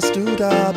da, do da.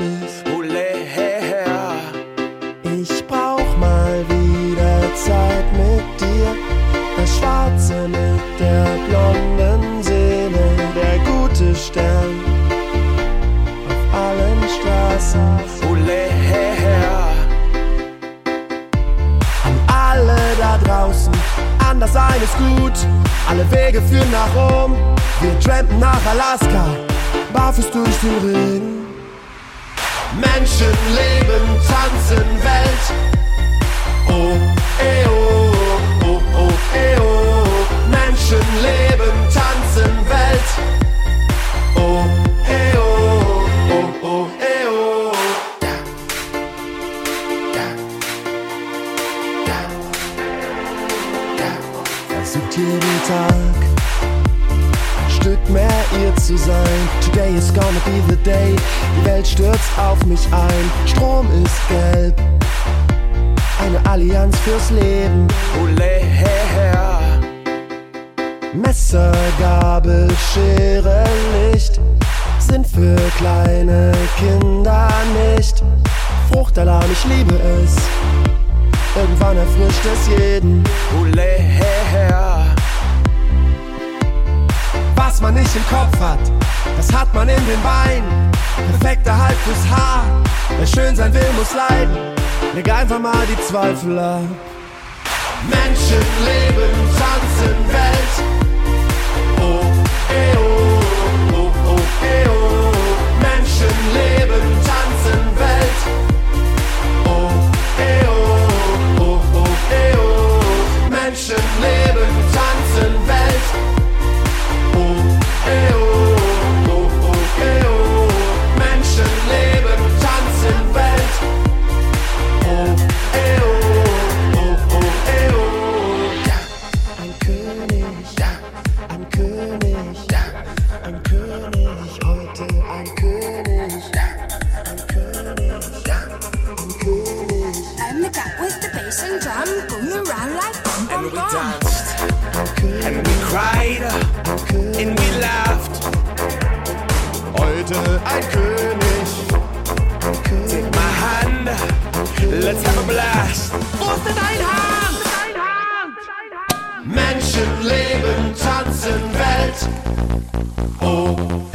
Zweifel ab. heute ein König. Take my hand, let's have a blast. Wo ist denn dein Hand? Menschen leben, tanzen, Welt. Oh.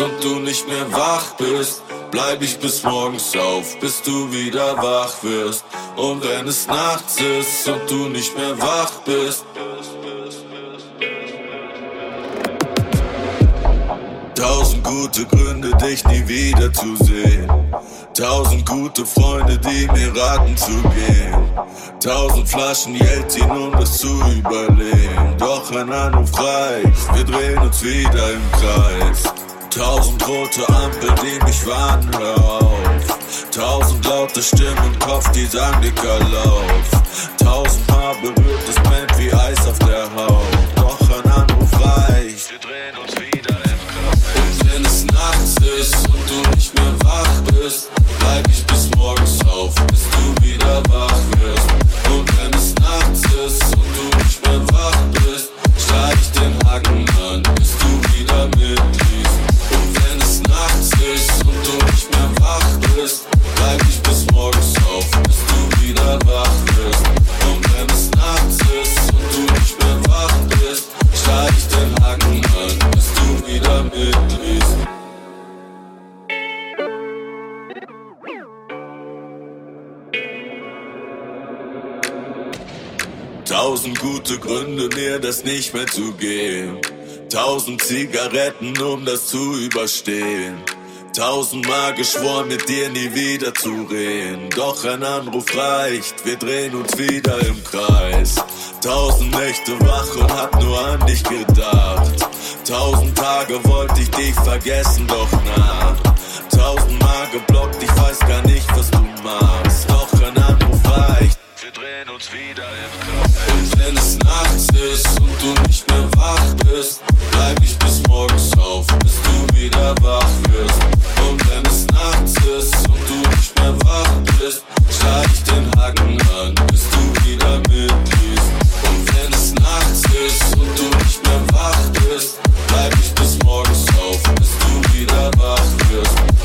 Und du nicht mehr wach bist, bleib ich bis morgens auf, bis du wieder wach wirst. Und wenn es nachts ist und du nicht mehr wach bist, Tausend gute Gründe, dich nie wiederzusehen. Tausend gute Freunde, die mir raten zu gehen. Tausend Flaschen Jelzin, um das zu überleben. Doch ein Anruf reicht, wir drehen uns wieder im Kreis. Tausend rote Ampeln, die mich warnen, auf. Tausend laute Stimmen im Kopf, die sagen dicker Lauf. Tausendmal berührt es brennt wie Eis auf der Haut. Gute Gründe, mir das nicht mehr zu geben. Tausend Zigaretten, um das zu überstehen. Tausendmal geschworen, mit dir nie wieder zu reden. Doch ein Anruf reicht, wir drehen uns wieder im Kreis. Tausend Nächte wach und hab nur an dich gedacht. Tausend Tage wollte ich dich vergessen, doch na. Tausendmal geblockt, ich weiß gar nicht, was du machst. Doch ein Anruf reicht, wir drehen uns wieder im Kreis. Wenn es nachts ist und du nicht mehr wach bist, bleib ich bis morgens auf, bis du wieder wach wirst. Und wenn es nachts ist und du nicht mehr wach bist, schlag ich den Haken an, bis du wieder mitliest. Und wenn es nachts ist und du nicht mehr wach bist, bleib ich bis morgens auf, bis du wieder wach wirst.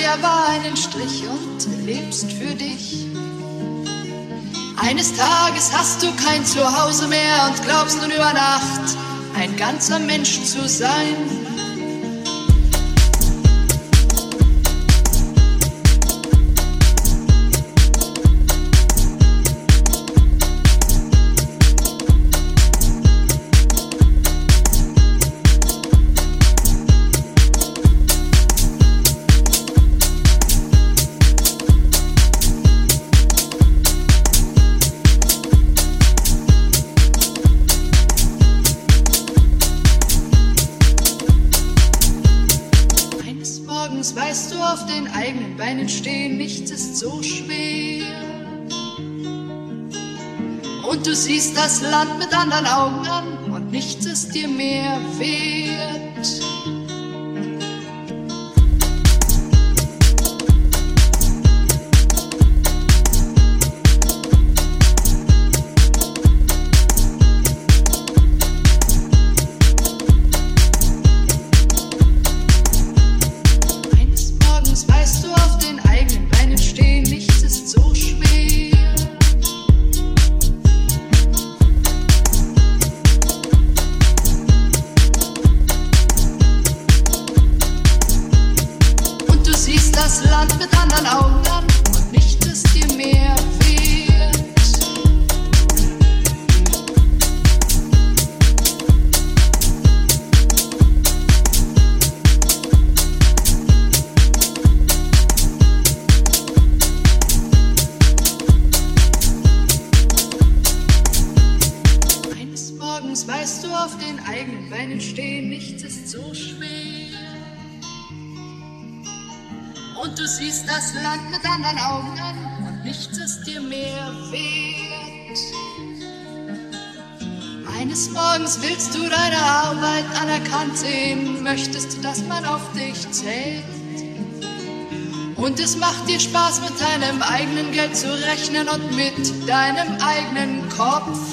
Bisher war, einen Strich und lebst für dich. Eines Tages hast du kein Zuhause mehr und glaubst nun über Nacht ein ganzer Mensch zu sein. Das Land mit anderen Augen Es macht dir Spaß, mit deinem eigenen Geld zu rechnen und mit deinem eigenen Kopf.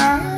now.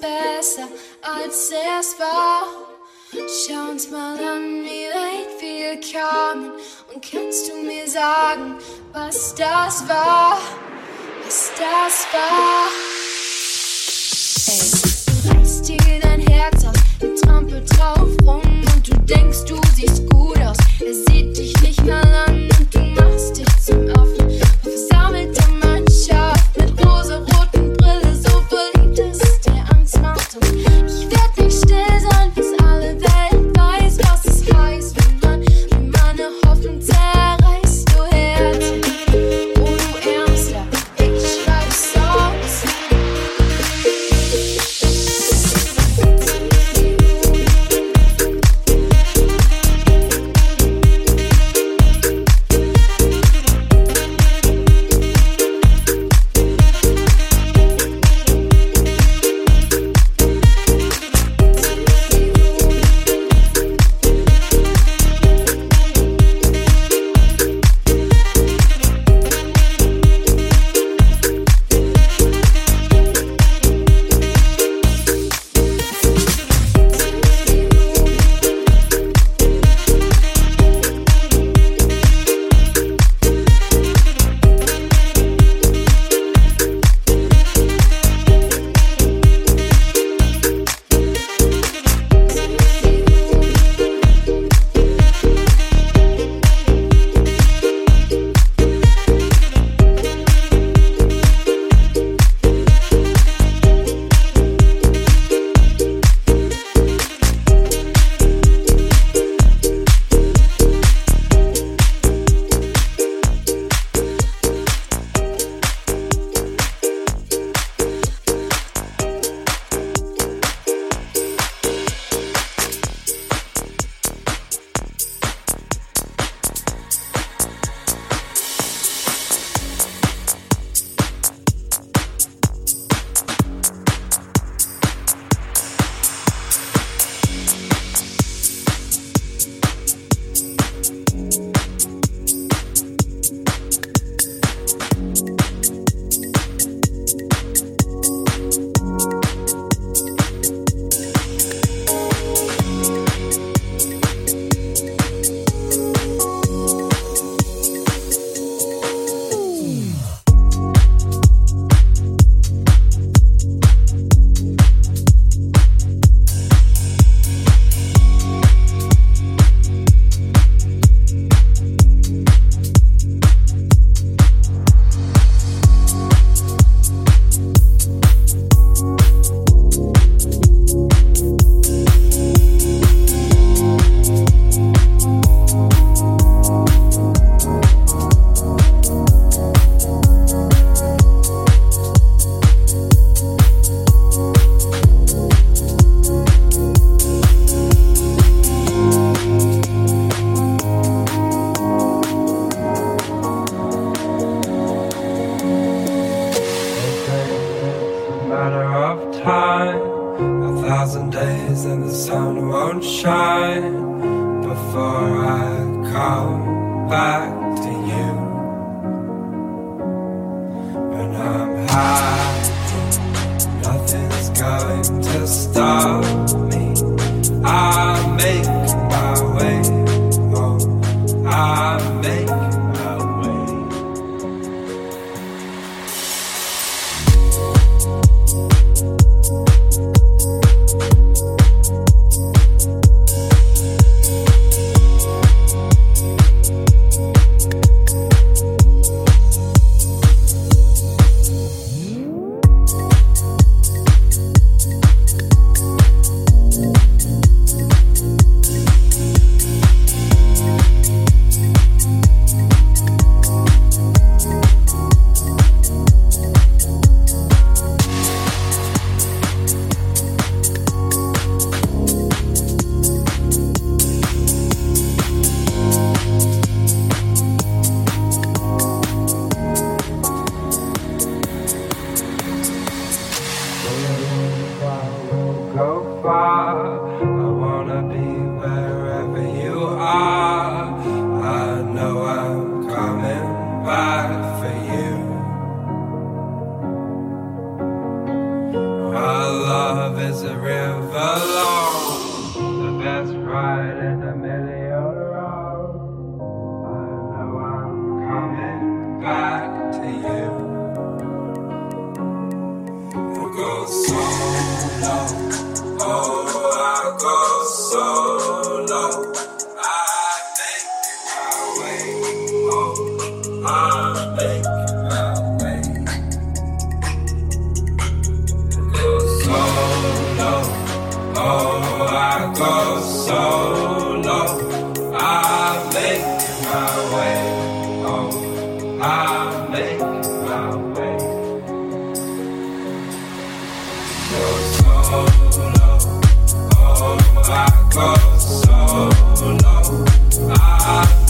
Besser als es war. Schau uns mal an, wie weit wir kamen. Und kannst du mir sagen, was das war? Was das war? Ey, du reißt dir dein Herz aus, du trampelt drauf rum und du denkst, du siehst gut aus. Er sieht dich nicht mal an und du machst dich zum Affen. to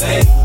baby.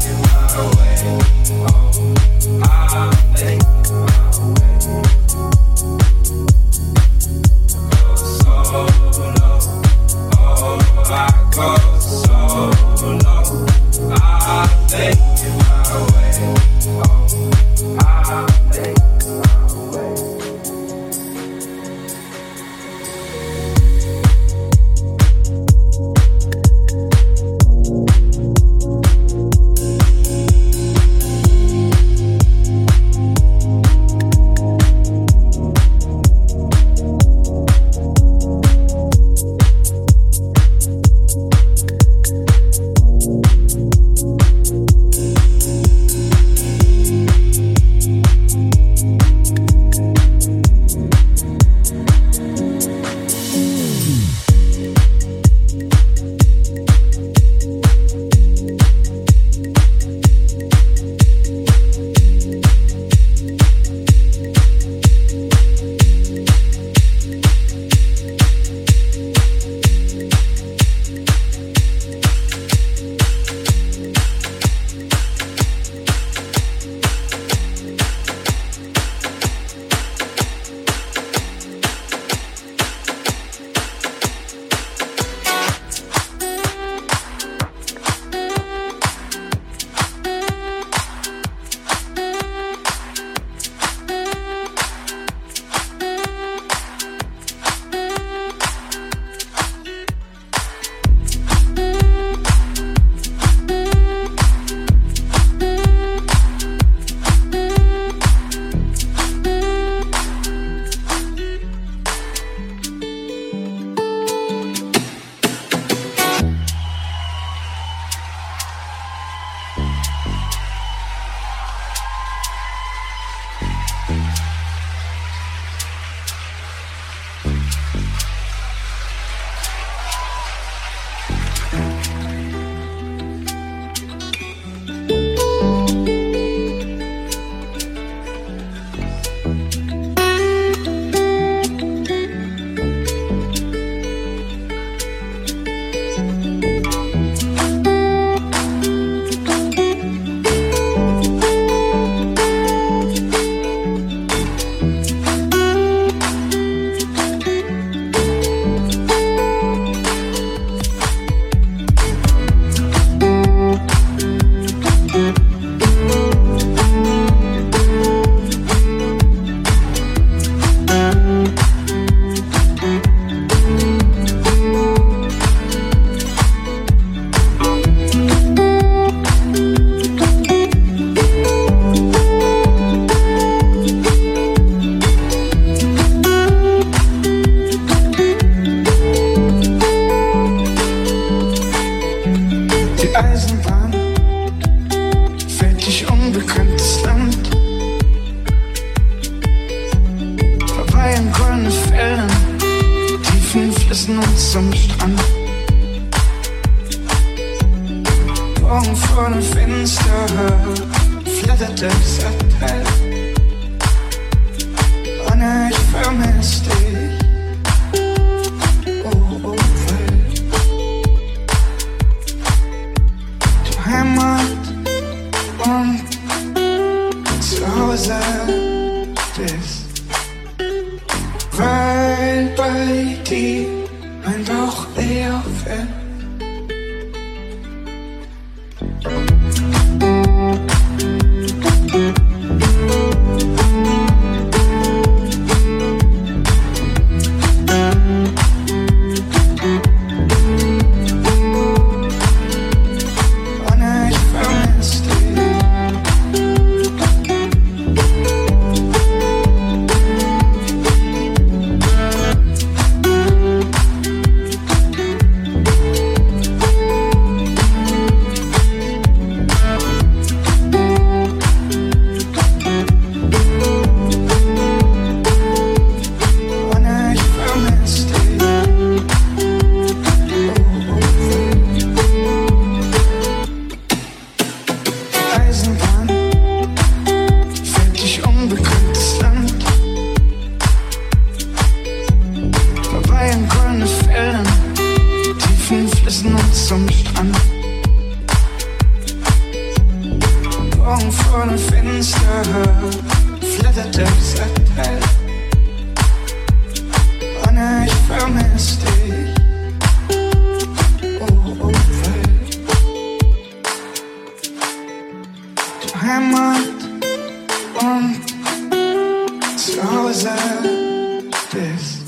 flowers like this.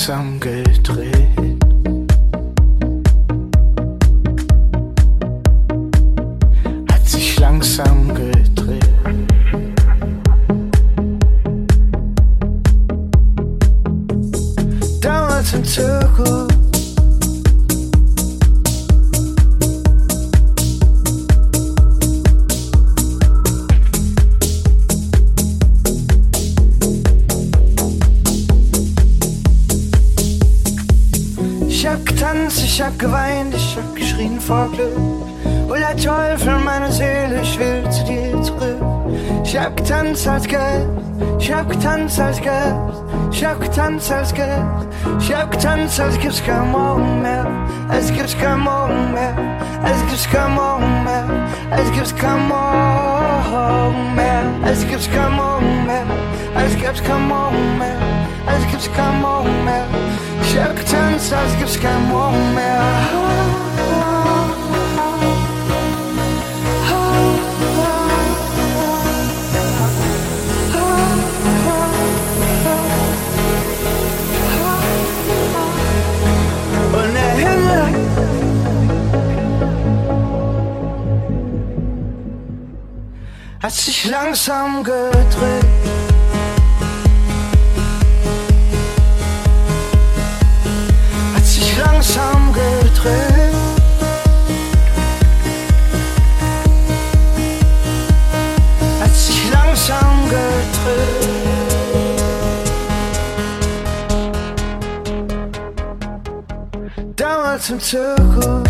Sich langsam geschrien vor Glück. Und der Teufel meiner Seele, ich will zu dir zurück. Ich hab getanzt als Geld, ich hab getanzt als Geld, ich hab getanzt als Geld. Ich hab getanzt, als gibt's kein Morgen mehr, es gibt's kein Morgen mehr, es gibt's kein Morgen mehr, es gibt's kein Morgen mehr, es gibt's kein Morgen mehr, es gibt's kein Morgen mehr, es gibt's kein Morgen mehr. Ich hab getanzt, als gibt's kein Morgen mehr. Hat sich langsam gedreht. Hat sich langsam gedreht. Hat sich langsam gedreht. Damals im Zirkus.